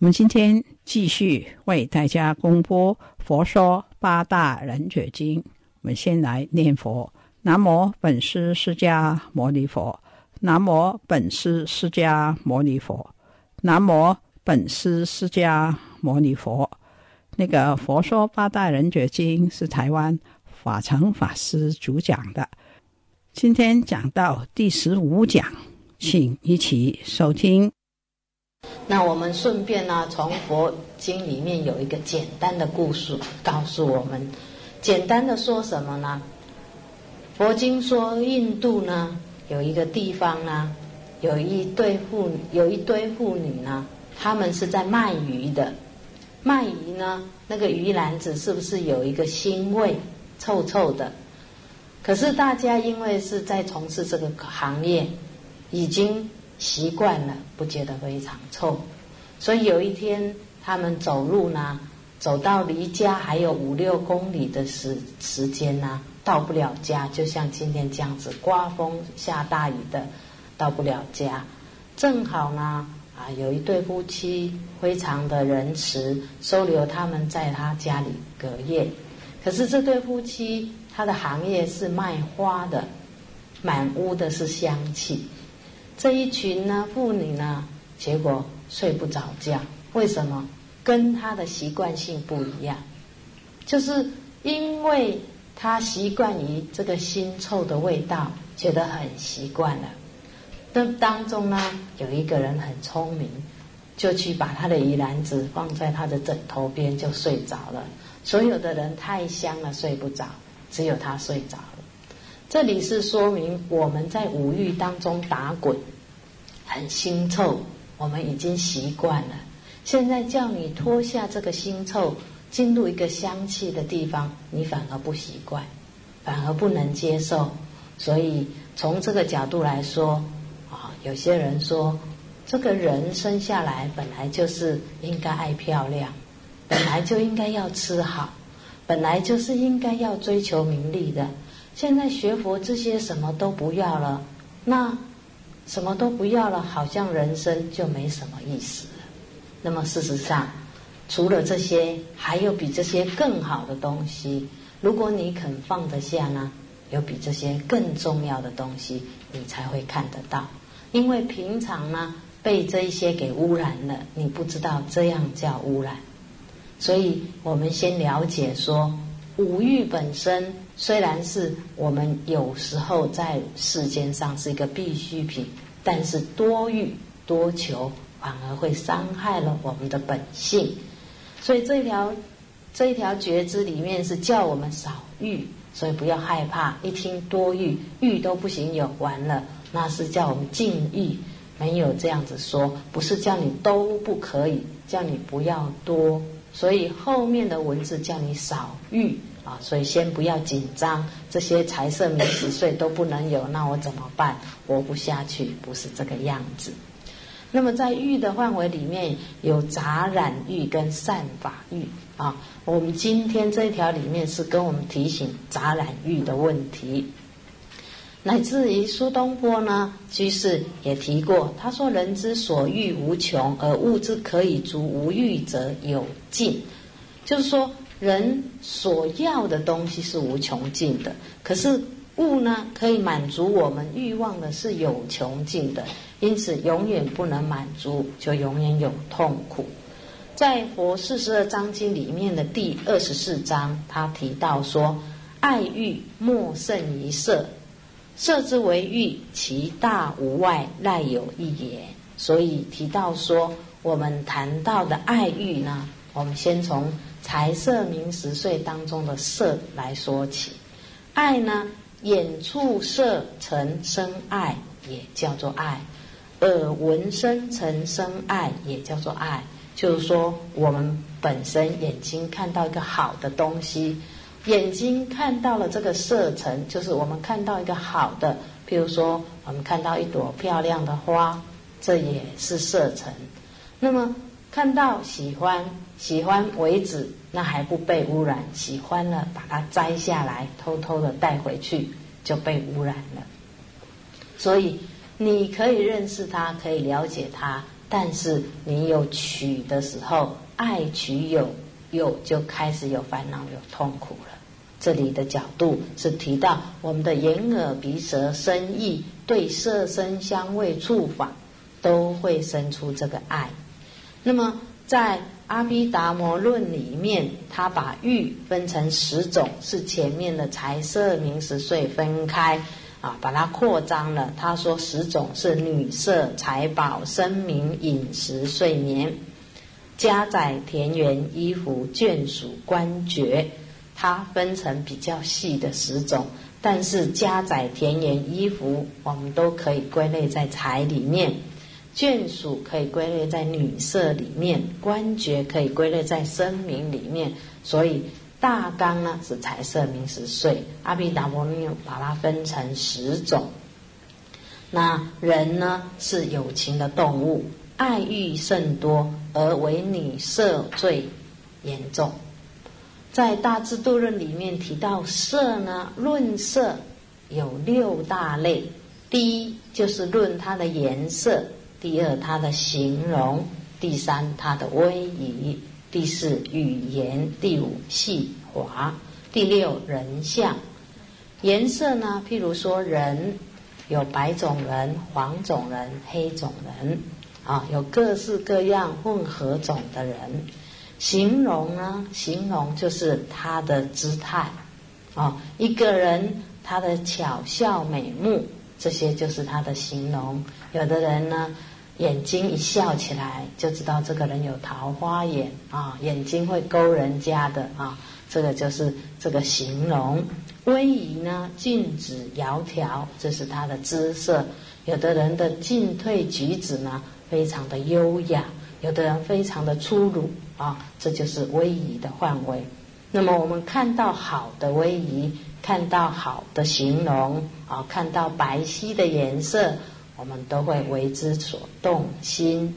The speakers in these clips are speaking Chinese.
我们今天继续为大家公布《佛说八大人覺經》。我们先来念佛：南无本师释迦牟尼佛，南无本师释迦牟尼佛，南无本师释迦牟尼佛。那个《佛说八大人覺經》是台湾法成法师主讲的。今天讲到第十五讲，请一起收听。那我们顺便呢，从佛经里面有一个简单的故事，告诉我们，简单的说什么呢？佛经说印度呢有一个地方呢，有一对妇有一堆妇女呢，他们是在卖鱼的，卖鱼呢，那个鱼篮子是不是有一个腥味，臭臭的？可是大家因为是在从事这个行业，已经。习惯了，不觉得非常臭，所以有一天他们走路呢，走到离家还有五六公里的时时间呢，到不了家，就像今天这样子，刮风下大雨的，到不了家。正好呢，啊，有一对夫妻非常的仁慈，收留他们在他家里隔夜。可是这对夫妻他的行业是卖花的，满屋的是香气。这一群呢妇女呢，结果睡不着觉，为什么？跟她的习惯性不一样，就是因为她习惯于这个腥臭的味道，觉得很习惯了。那当中呢，有一个人很聪明，就去把他的鱼篮子放在他的枕头边，就睡着了。所有的人太香了，睡不着，只有他睡着。这里是说明我们在五欲当中打滚，很腥臭，我们已经习惯了。现在叫你脱下这个腥臭，进入一个香气的地方，你反而不习惯，反而不能接受。所以从这个角度来说，啊，有些人说，这个人生下来本来就是应该爱漂亮，本来就应该要吃好，本来就是应该要追求名利的。现在学佛这些什么都不要了，那什么都不要了，好像人生就没什么意思了。那么事实上，除了这些，还有比这些更好的东西。如果你肯放得下呢，有比这些更重要的东西，你才会看得到。因为平常呢，被这一些给污染了，你不知道这样叫污染。所以我们先了解说，五欲本身。虽然是我们有时候在世间上是一个必需品，但是多欲多求反而会伤害了我们的本性。所以这条，这一条觉知里面是叫我们少欲，所以不要害怕。一听多欲，欲都不行有完了，那是叫我们禁欲，没有这样子说，不是叫你都不可以，叫你不要多。所以后面的文字叫你少欲。啊，所以先不要紧张，这些财色名食睡都不能有，那我怎么办？活不下去，不是这个样子。那么在欲的范围里面有杂染欲跟善法欲啊。我们今天这一条里面是跟我们提醒杂染欲的问题，乃至于苏东坡呢居士也提过，他说：“人之所欲无穷，而物之可以足无欲者有尽。”就是说。人所要的东西是无穷尽的，可是物呢，可以满足我们欲望的是有穷尽的，因此永远不能满足，就永远有痛苦。在佛四十二章经里面的第二十四章，他提到说：“爱欲莫胜于色，色之为欲，其大无外，赖有一也。”所以提到说，我们谈到的爱欲呢，我们先从财色名食睡当中的色来说起。爱呢，眼触色成生爱，也叫做爱；耳闻声成生爱，也叫做爱。就是说，我们本身眼睛看到一个好的东西，眼睛看到了这个色尘，就是我们看到一个好的，譬如说，我们看到一朵漂亮的花，这也是色尘。那么看到喜欢，喜欢为止，那还不被污染；喜欢了，把它摘下来，偷偷的带回去，就被污染了。所以，你可以认识它，可以了解它。但是你有取的时候，爱取有有就开始有烦恼有痛苦了。这里的角度是提到我们的眼耳鼻舌身意对色声香味触法都会生出这个爱。那么在阿毗达摩论里面，他把欲分成十种，是前面的财色名食睡分开。啊，把它扩张了。他说十种是女色、财宝、声名、饮食、睡眠、家宅、田园、衣服、眷属、官爵。它分成比较细的十种，但是家宅、田园、衣服，我们都可以归类在财里面；眷属可以归类在女色里面；官爵可以归类在声名里面。所以。大纲呢是彩色名食睡，阿毗达摩尼把它分成十种。那人呢是有情的动物，爱欲甚多，而为女色最严重。在大智度论里面提到色呢，论色有六大类，第一就是论它的颜色，第二它的形容，第三它的威仪。第四语言，第五细滑，第六人相。颜色呢？譬如说人有白种人、黄种人、黑种人啊，有各式各样混合种的人。形容呢？形容就是他的姿态啊，一个人他的巧笑美目，这些就是他的形容。有的人呢？眼睛一笑起来，就知道这个人有桃花眼啊，眼睛会勾人家的啊，这个就是这个形容。威仪呢，静止窈窕，这是他的姿色。有的人的进退举止呢，非常的优雅；有的人非常的粗鲁啊，这就是威仪的范围。那么我们看到好的威仪，看到好的形容啊，看到白皙的颜色。我们都会为之所动心。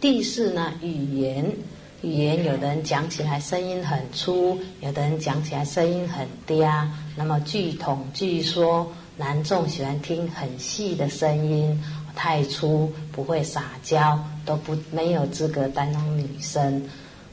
第四呢，语言，语言有的人讲起来声音很粗，有的人讲起来声音很嗲。那么据统计说，男众喜欢听很细的声音，太粗不会撒娇，都不没有资格担当女生。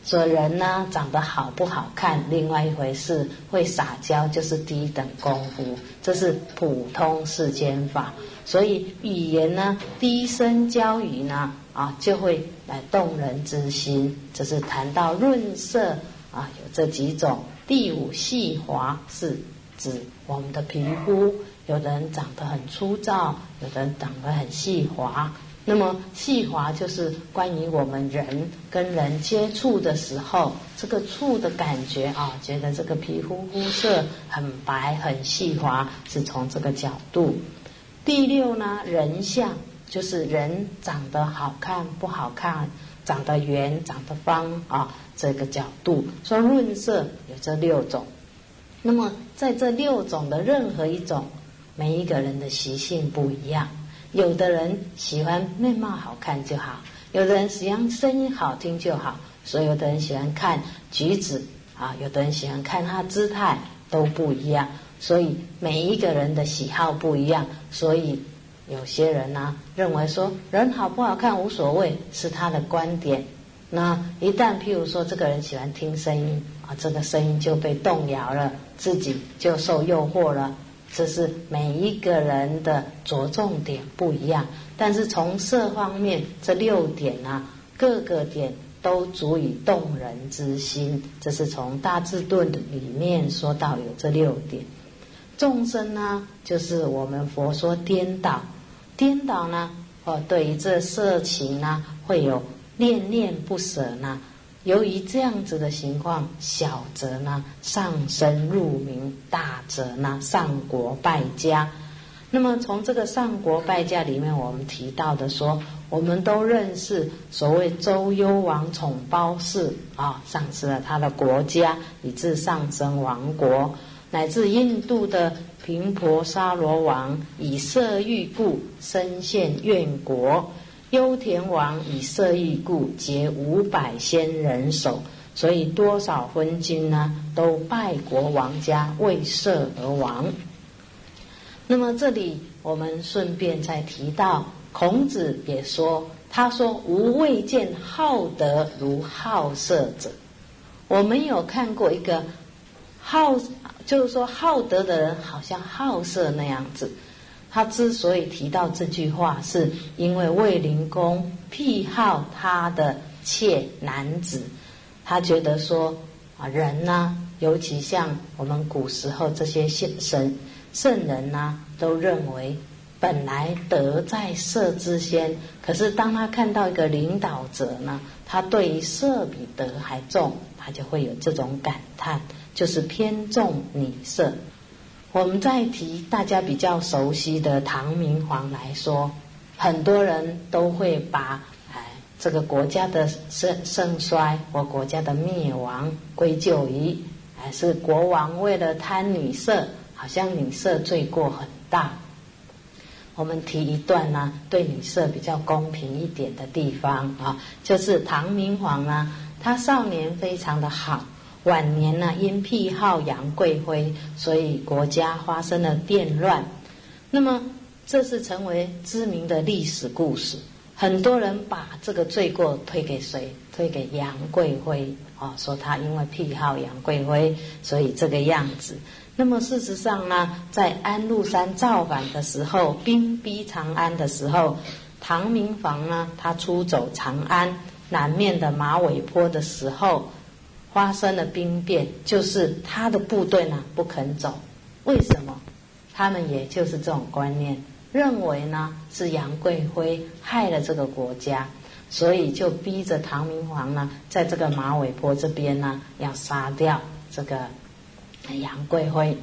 所以人呢，长得好不好看，另外一回事；会撒娇就是低等功夫，这是普通世间法。所以语言呢，低声娇语呢，啊，就会来动人之心。这是谈到润色啊，有这几种。第五细滑是指我们的皮肤，有的人长得很粗糙，有的人长得很细滑。那么细滑就是关于我们人跟人接触的时候，这个触的感觉啊，觉得这个皮肤肤色很白很细滑，是从这个角度。第六呢，人相就是人长得好看不好看，长得圆长得方啊，这个角度说润色有这六种。那么在这六种的任何一种，每一个人的习性不一样。有的人喜欢面貌好看就好，有的人喜欢声音好听就好，所有的人喜欢看举止啊，有的人喜欢看他姿态都不一样。所以每一个人的喜好不一样，所以有些人呢认为说人好不好看无所谓，是他的观点。那一旦譬如说这个人喜欢听声音啊，这个声音就被动摇了，自己就受诱惑了。这是每一个人的着重点不一样，但是从色方面这六点呢，各个点都足以动人之心。这是从《大智顿》里面说到有这六点。众生呢，就是我们佛说颠倒，颠倒呢，哦，对于这色情呢，会有恋恋不舍呢。由于这样子的情况，小则呢上升入名，大则呢上国败家。那么从这个上国败家里面，我们提到的说，我们都认识所谓周幽王宠褒姒啊，丧失了他的国家，以致上升亡国。乃至印度的频婆沙罗王以色欲故身陷怨国，幽田王以色欲故结五百仙人手，所以多少昏君呢都败国亡家为色而亡。那么这里我们顺便再提到，孔子也说，他说吾未见好德如好色者。我们有看过一个好。就是说，好德的人好像好色那样子。他之所以提到这句话，是因为卫灵公癖好他的妾男子，他觉得说啊，人呢，尤其像我们古时候这些圣神圣人呢，都认为本来德在色之先，可是当他看到一个领导者呢，他对于色比德还重，他就会有这种感叹。就是偏重女色。我们再提大家比较熟悉的唐明皇来说，很多人都会把哎这个国家的盛盛衰或国家的灭亡归咎于还是国王为了贪女色，好像女色罪过很大。我们提一段呢，对女色比较公平一点的地方啊，就是唐明皇呢，他少年非常的好。晚年呢，因癖好杨贵妃，所以国家发生了变乱。那么，这是成为知名的历史故事。很多人把这个罪过推给谁？推给杨贵妃啊，说他因为癖好杨贵妃，所以这个样子。那么事实上呢，在安禄山造反的时候，兵逼长安的时候，唐明皇呢，他出走长安南面的马尾坡的时候。发生了兵变，就是他的部队呢不肯走，为什么？他们也就是这种观念，认为呢是杨贵妃害了这个国家，所以就逼着唐明皇呢，在这个马尾坡这边呢要杀掉这个杨贵妃。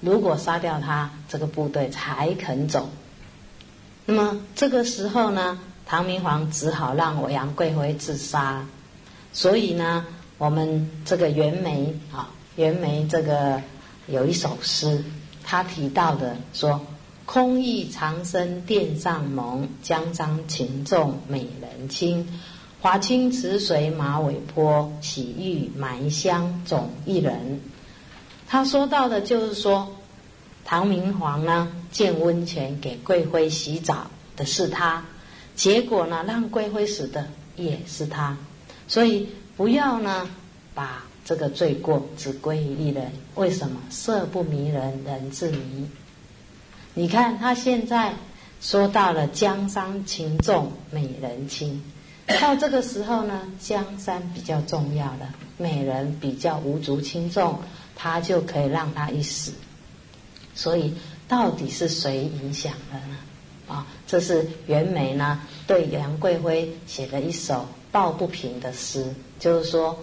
如果杀掉他，这个部队才肯走。那么这个时候呢，唐明皇只好让我杨贵妃自杀，所以呢。我们这个袁枚啊，袁枚这个有一首诗，他提到的说：“空忆长生殿上盟，江山情重美人轻。华清池水马尾坡，洗浴埋香总一人。”他说到的就是说，唐明皇呢建温泉给贵妃洗澡的是他，结果呢让贵妃死的也是他，所以。不要呢，把这个罪过只归于一人。为什么？色不迷人，人自迷。你看他现在说到了江山轻重，美人轻。到这个时候呢，江山比较重要了，美人比较无足轻重，他就可以让他一死。所以到底是谁影响了呢？啊，这是袁枚呢对杨贵妃写的一首抱不平的诗。就是说，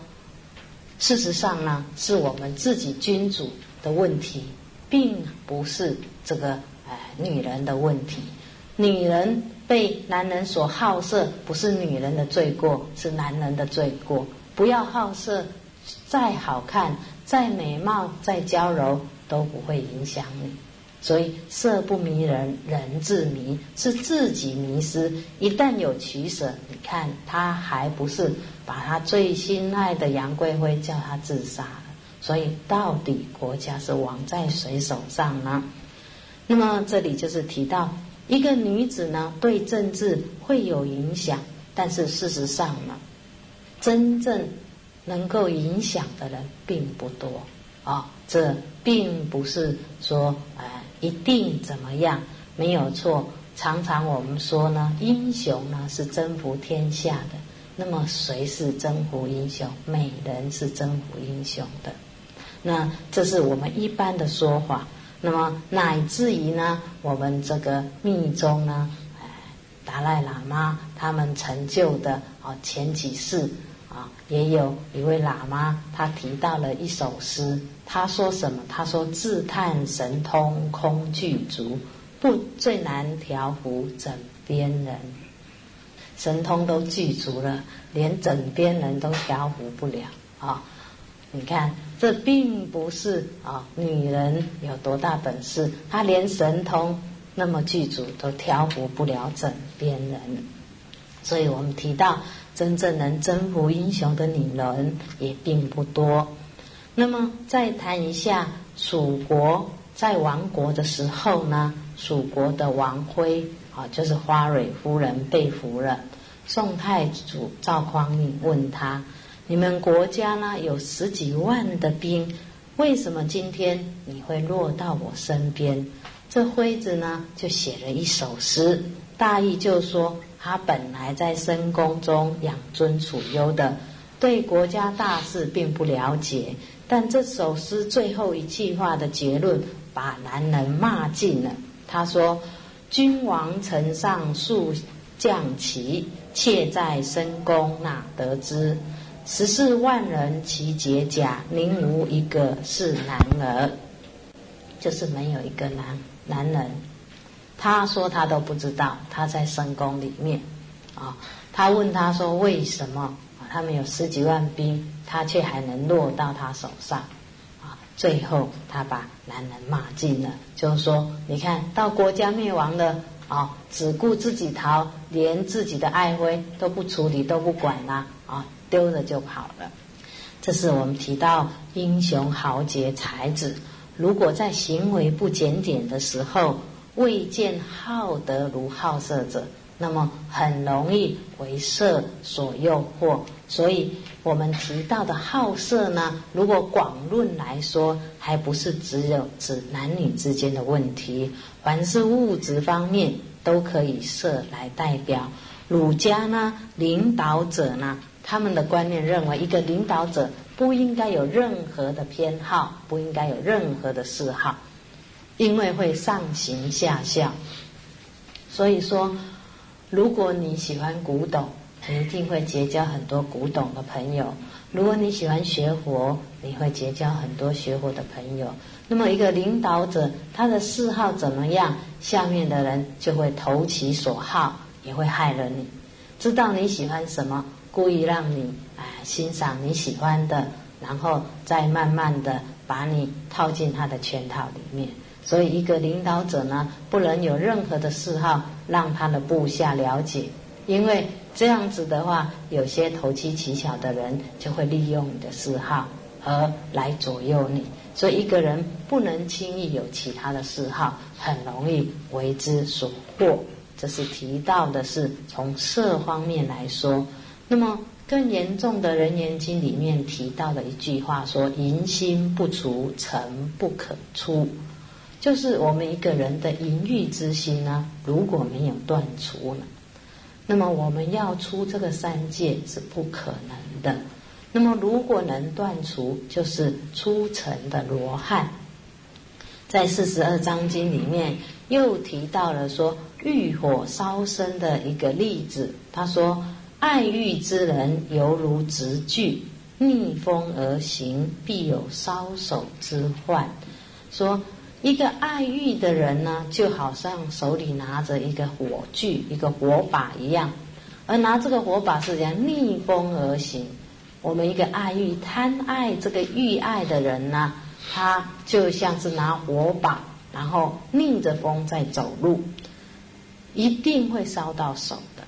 事实上呢，是我们自己君主的问题，并不是这个呃女人的问题。女人被男人所好色，不是女人的罪过，是男人的罪过。不要好色，再好看、再美貌、再娇柔，都不会影响你。所以色不迷人，人自迷，是自己迷失。一旦有取舍，你看他还不是把他最心爱的杨贵妃叫他自杀了？所以到底国家是亡在谁手上呢？那么这里就是提到一个女子呢，对政治会有影响，但是事实上呢，真正能够影响的人并不多啊。这并不是说哎。一定怎么样？没有错。常常我们说呢，英雄呢是征服天下的，那么谁是征服英雄？美人是征服英雄的。那这是我们一般的说法。那么乃至于呢，我们这个密宗呢，达赖喇嘛他们成就的啊，前几世啊，也有一位喇嘛，他提到了一首诗，他说什么？他说：“自叹神通空具足，不最难调伏枕边人。神通都具足了，连枕边人都调伏不了啊！你看。”这并不是啊，女人有多大本事，她连神通那么具足都调服不了枕边人。所以我们提到，真正能征服英雄的女人也并不多。那么再谈一下蜀国在亡国的时候呢，蜀国的王妃啊，就是花蕊夫人被俘了。宋太祖赵匡胤问他。你们国家呢有十几万的兵，为什么今天你会落到我身边？这辉子呢就写了一首诗，大意就说他本来在深宫中养尊处优的，对国家大事并不了解。但这首诗最后一句话的结论，把男人骂尽了。他说：“君王城上数将旗，妾在深宫哪得知？”十四万人齐解甲，宁无一个是男儿？就是没有一个男男人。他说他都不知道，他在深宫里面啊。他问他说为什么他们有十几万兵，他却还能落到他手上啊？最后他把男人骂尽了，就是说你看到国家灭亡了啊，只顾自己逃，连自己的爱妃都不处理，都不管啦啊。丢了就跑了，这是我们提到英雄豪杰才子，如果在行为不检点的时候，未见好德如好色者，那么很容易为色所诱惑。所以我们提到的好色呢，如果广论来说，还不是只有指男女之间的问题，凡是物质方面都可以色来代表。儒家呢，领导者呢。他们的观念认为，一个领导者不应该有任何的偏好，不应该有任何的嗜好，因为会上行下效。所以说，如果你喜欢古董，你一定会结交很多古董的朋友；如果你喜欢学佛，你会结交很多学佛的朋友。那么，一个领导者他的嗜好怎么样，下面的人就会投其所好，也会害了你。知道你喜欢什么。故意让你哎欣赏你喜欢的，然后再慢慢的把你套进他的圈套里面。所以一个领导者呢，不能有任何的嗜好让他的部下了解，因为这样子的话，有些投机取巧的人就会利用你的嗜好而来左右你。所以一个人不能轻易有其他的嗜好，很容易为之所惑。这是提到的是从色方面来说。那么更严重的《人言经》里面提到的一句话说：“淫心不除，尘不可出。”就是我们一个人的淫欲之心呢，如果没有断除呢，那么我们要出这个三界是不可能的。那么如果能断除，就是出尘的罗汉。在四十二章经里面又提到了说欲火烧身的一个例子，他说。爱欲之人犹如直炬，逆风而行，必有烧手之患。说一个爱欲的人呢，就好像手里拿着一个火炬、一个火把一样，而拿这个火把是这样逆风而行。我们一个爱欲、贪爱这个欲爱的人呢，他就像是拿火把，然后逆着风在走路，一定会烧到手的。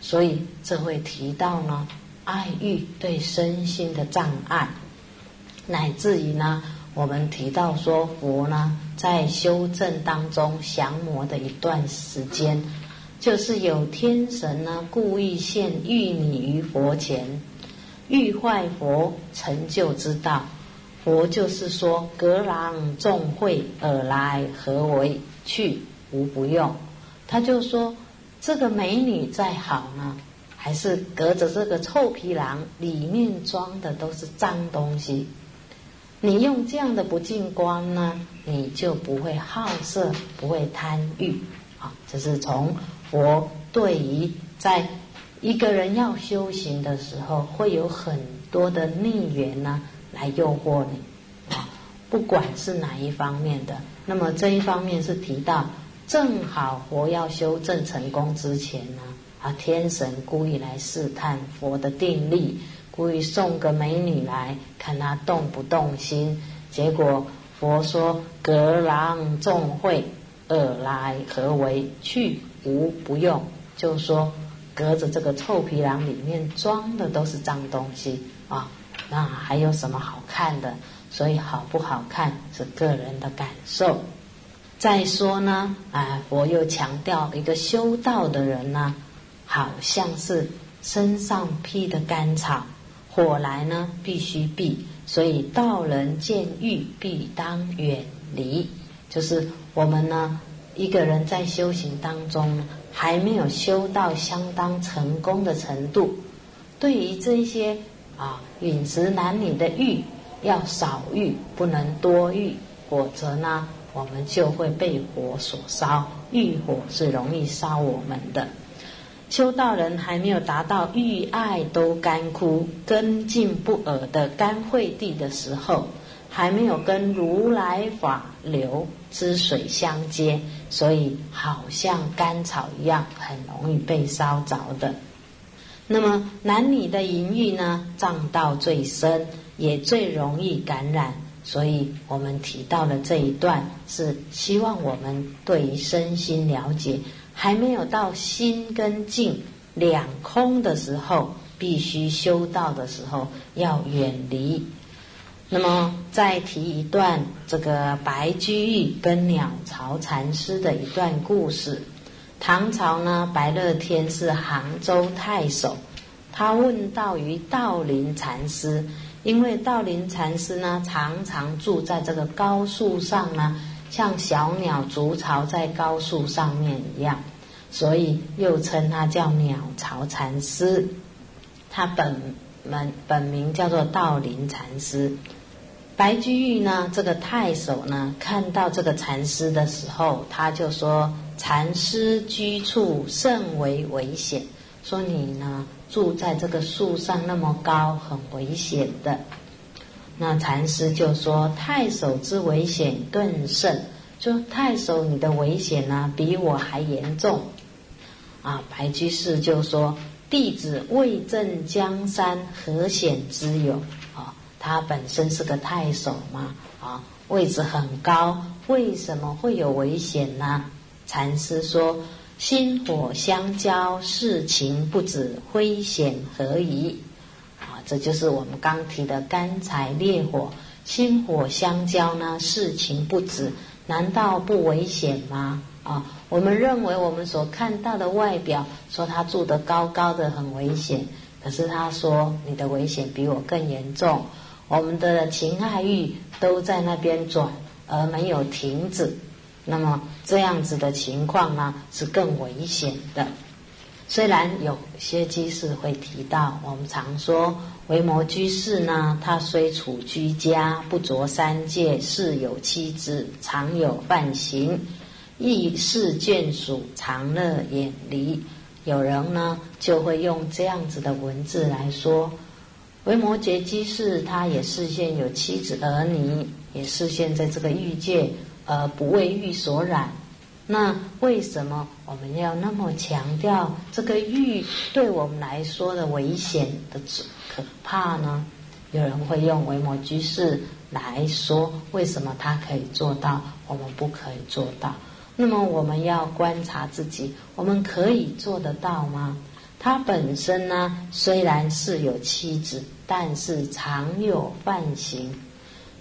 所以这会提到呢，爱欲对身心的障碍，乃至于呢，我们提到说佛呢在修正当中降魔的一段时间，就是有天神呢故意现玉女于佛前，欲坏佛成就之道。佛就是说，隔廊众会尔来何为去无不用，他就说。这个美女再好呢，还是隔着这个臭皮囊，里面装的都是脏东西。你用这样的不净观呢，你就不会好色，不会贪欲。啊，这是从佛对于在一个人要修行的时候，会有很多的逆缘呢，来诱惑你。啊，不管是哪一方面的，那么这一方面是提到，正好佛要修正成功之前呢。啊！天神故意来试探佛的定力，故意送个美女来看他动不动心。结果佛说：“隔郎众会，尔来何为？去无不用。”就说隔着这个臭皮囊里面装的都是脏东西啊！那还有什么好看的？所以好不好看是个人的感受。再说呢，啊，佛又强调一个修道的人呢。好像是身上披的干草，火来呢必须避，所以道人见欲必当远离。就是我们呢，一个人在修行当中还没有修到相当成功的程度，对于这些啊饮食男女的欲要少欲，不能多欲，否则呢我们就会被火所烧。欲火是容易烧我们的。修道人还没有达到欲爱都干枯、根茎不耳的干慧地的时候，还没有跟如来法流之水相接，所以好像干草一样，很容易被烧着的。那么男女的淫欲呢，障道最深，也最容易感染。所以我们提到了这一段，是希望我们对于身心了解。还没有到心跟境两空的时候，必须修道的时候要远离。那么再提一段这个白居易跟鸟巢禅师的一段故事。唐朝呢，白乐天是杭州太守，他问道于道林禅师，因为道林禅师呢常常住在这个高树上呢。像小鸟筑巢在高树上面一样，所以又称他叫鸟巢禅师。他本门本名叫做道林禅师。白居易呢，这个太守呢，看到这个禅师的时候，他就说：“禅师居处甚为危险，说你呢住在这个树上那么高，很危险的。”那禅师就说：“太守之危险更甚，说太守你的危险呢，比我还严重。”啊，白居士就说：“弟子为镇江山，何险之有？啊，他本身是个太守嘛，啊，位置很高，为什么会有危险呢？”禅师说：“心火相交，事情不止，危险何疑？”这就是我们刚提的干柴烈火，心火相交呢，事情不止，难道不危险吗？啊，我们认为我们所看到的外表，说他住得高高的很危险，可是他说你的危险比我更严重，我们的情爱欲都在那边转，而没有停止，那么这样子的情况呢，是更危险的。虽然有些居士会提到，我们常说维摩居士呢，他虽处居家，不着三界，事有妻子，常有犯行，亦是眷属，常乐远离。有人呢就会用这样子的文字来说，维摩诘居士他也视现有妻子儿女，也视现在这个欲界，而不为欲所染。那为什么我们要那么强调这个欲对我们来说的危险的可怕呢？有人会用维摩居士来说，为什么他可以做到，我们不可以做到？那么我们要观察自己，我们可以做得到吗？他本身呢，虽然是有妻子，但是常有犯行，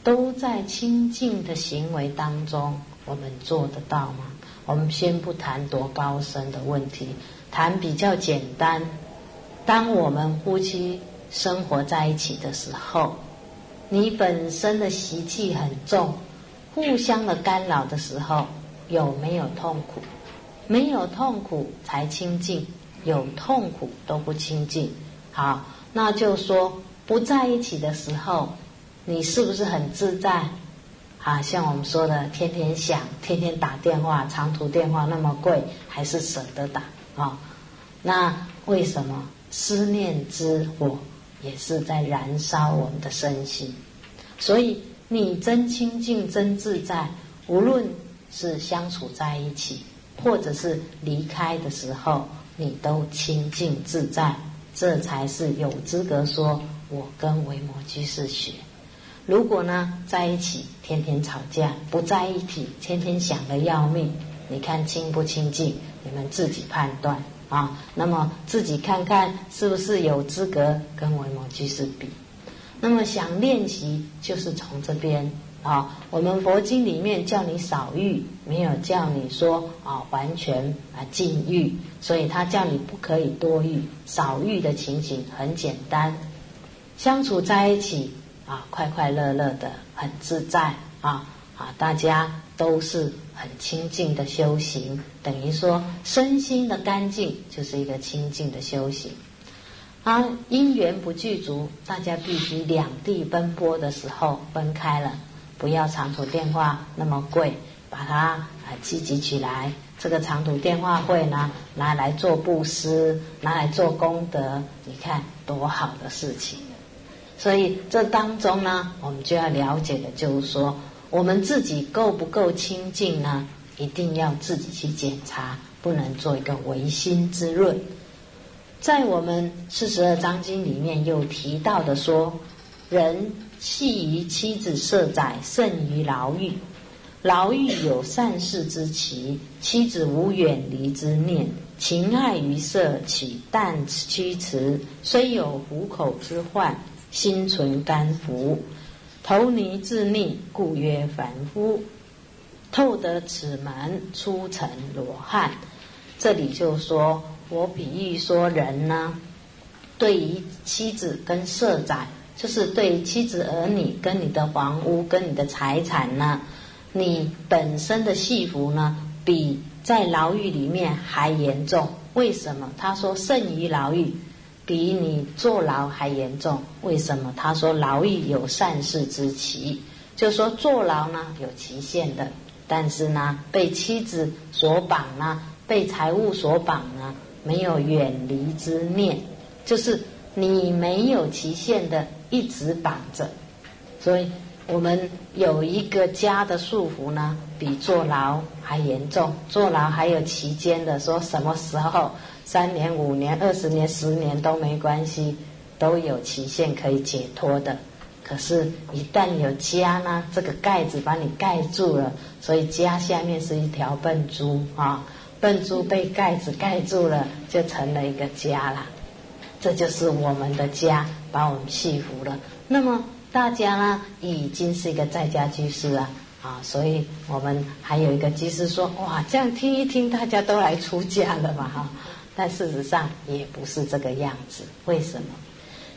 都在清净的行为当中，我们做得到吗？我们先不谈多高深的问题，谈比较简单。当我们夫妻生活在一起的时候，你本身的习气很重，互相的干扰的时候，有没有痛苦？没有痛苦才清净，有痛苦都不清净。好，那就说不在一起的时候，你是不是很自在？啊，像我们说的，天天想，天天打电话，长途电话那么贵，还是舍得打啊？那为什么思念之火也是在燃烧我们的身心？所以你真清净、真自在，无论是相处在一起，或者是离开的时候，你都清净自在，这才是有资格说我跟维摩居士学。如果呢在一起天天吵架，不在一起天天想的要命，你看清不清净？你们自己判断啊。那么自己看看是不是有资格跟维摩居士比？那么想练习就是从这边啊。我们佛经里面叫你少欲，没有叫你说啊完全啊禁欲，所以他叫你不可以多欲，少欲的情形很简单，相处在一起。啊，快快乐乐的，很自在啊啊！大家都是很清净的修行，等于说身心的干净就是一个清净的修行。啊，因缘不具足，大家必须两地奔波的时候分开了，不要长途电话那么贵，把它啊积集起来。这个长途电话会呢，拿来做布施，拿来做功德，你看多好的事情。所以这当中呢，我们就要了解的就是说，我们自己够不够清净呢？一定要自己去检查，不能做一个唯心之论。在我们四十二章经里面又提到的说，人系于妻子色宰，胜于牢狱。牢狱有善事之期，妻子无远离之念，情爱于色起淡屈迟，虽有虎口之患。心存甘福，投泥自溺，故曰凡夫。透得此门，出尘罗汉。这里就说，我比喻说人呢，对于妻子跟社长，就是对妻子儿女跟你的房屋跟你的财产呢，你本身的戏服呢，比在牢狱里面还严重。为什么？他说胜于牢狱。比你坐牢还严重，为什么？他说牢狱有善事之期，就说坐牢呢有期限的，但是呢被妻子所绑呢，被财物所绑呢，没有远离之念，就是你没有期限的一直绑着，所以我们有一个家的束缚呢，比坐牢还严重，坐牢还有期间的，说什么时候？三年、五年、二十年、十年都没关系，都有期限可以解脱的。可是，一旦有家呢，这个盖子把你盖住了，所以家下面是一条笨猪啊，笨猪被盖子盖住了，就成了一个家了。这就是我们的家，把我们束缚了。那么大家呢，已经是一个在家居士了啊，所以我们还有一个居士说：哇，这样听一听，大家都来出家了嘛，哈。但事实上也不是这个样子。为什么？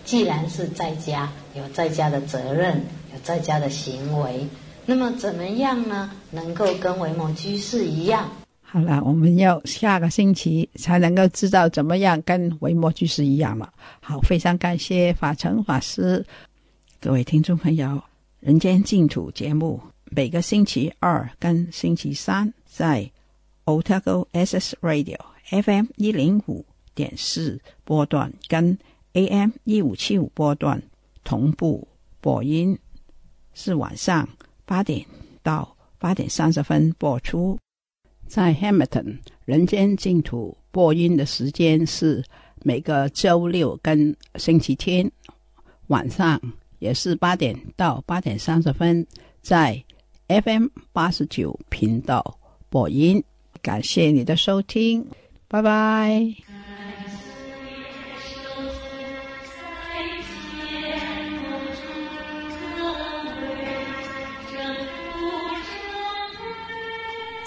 既然是在家，有在家的责任，有在家的行为，那么怎么样呢？能够跟维摩居士一样？好了，我们要下个星期才能够知道怎么样跟维摩居士一样了。好，非常感谢法成法师，各位听众朋友，《人间净土》节目每个星期二跟星期三在 Otago SS Radio。FM 一零五点四波段跟 AM 一五七五波段同步播音，是晚上八点到八点三十分播出。在 Hamilton 人间净土播音的时间是每个周六跟星期天晚上，也是八点到八点三十分，在 FM 八十九频道播音。感谢你的收听。拜拜。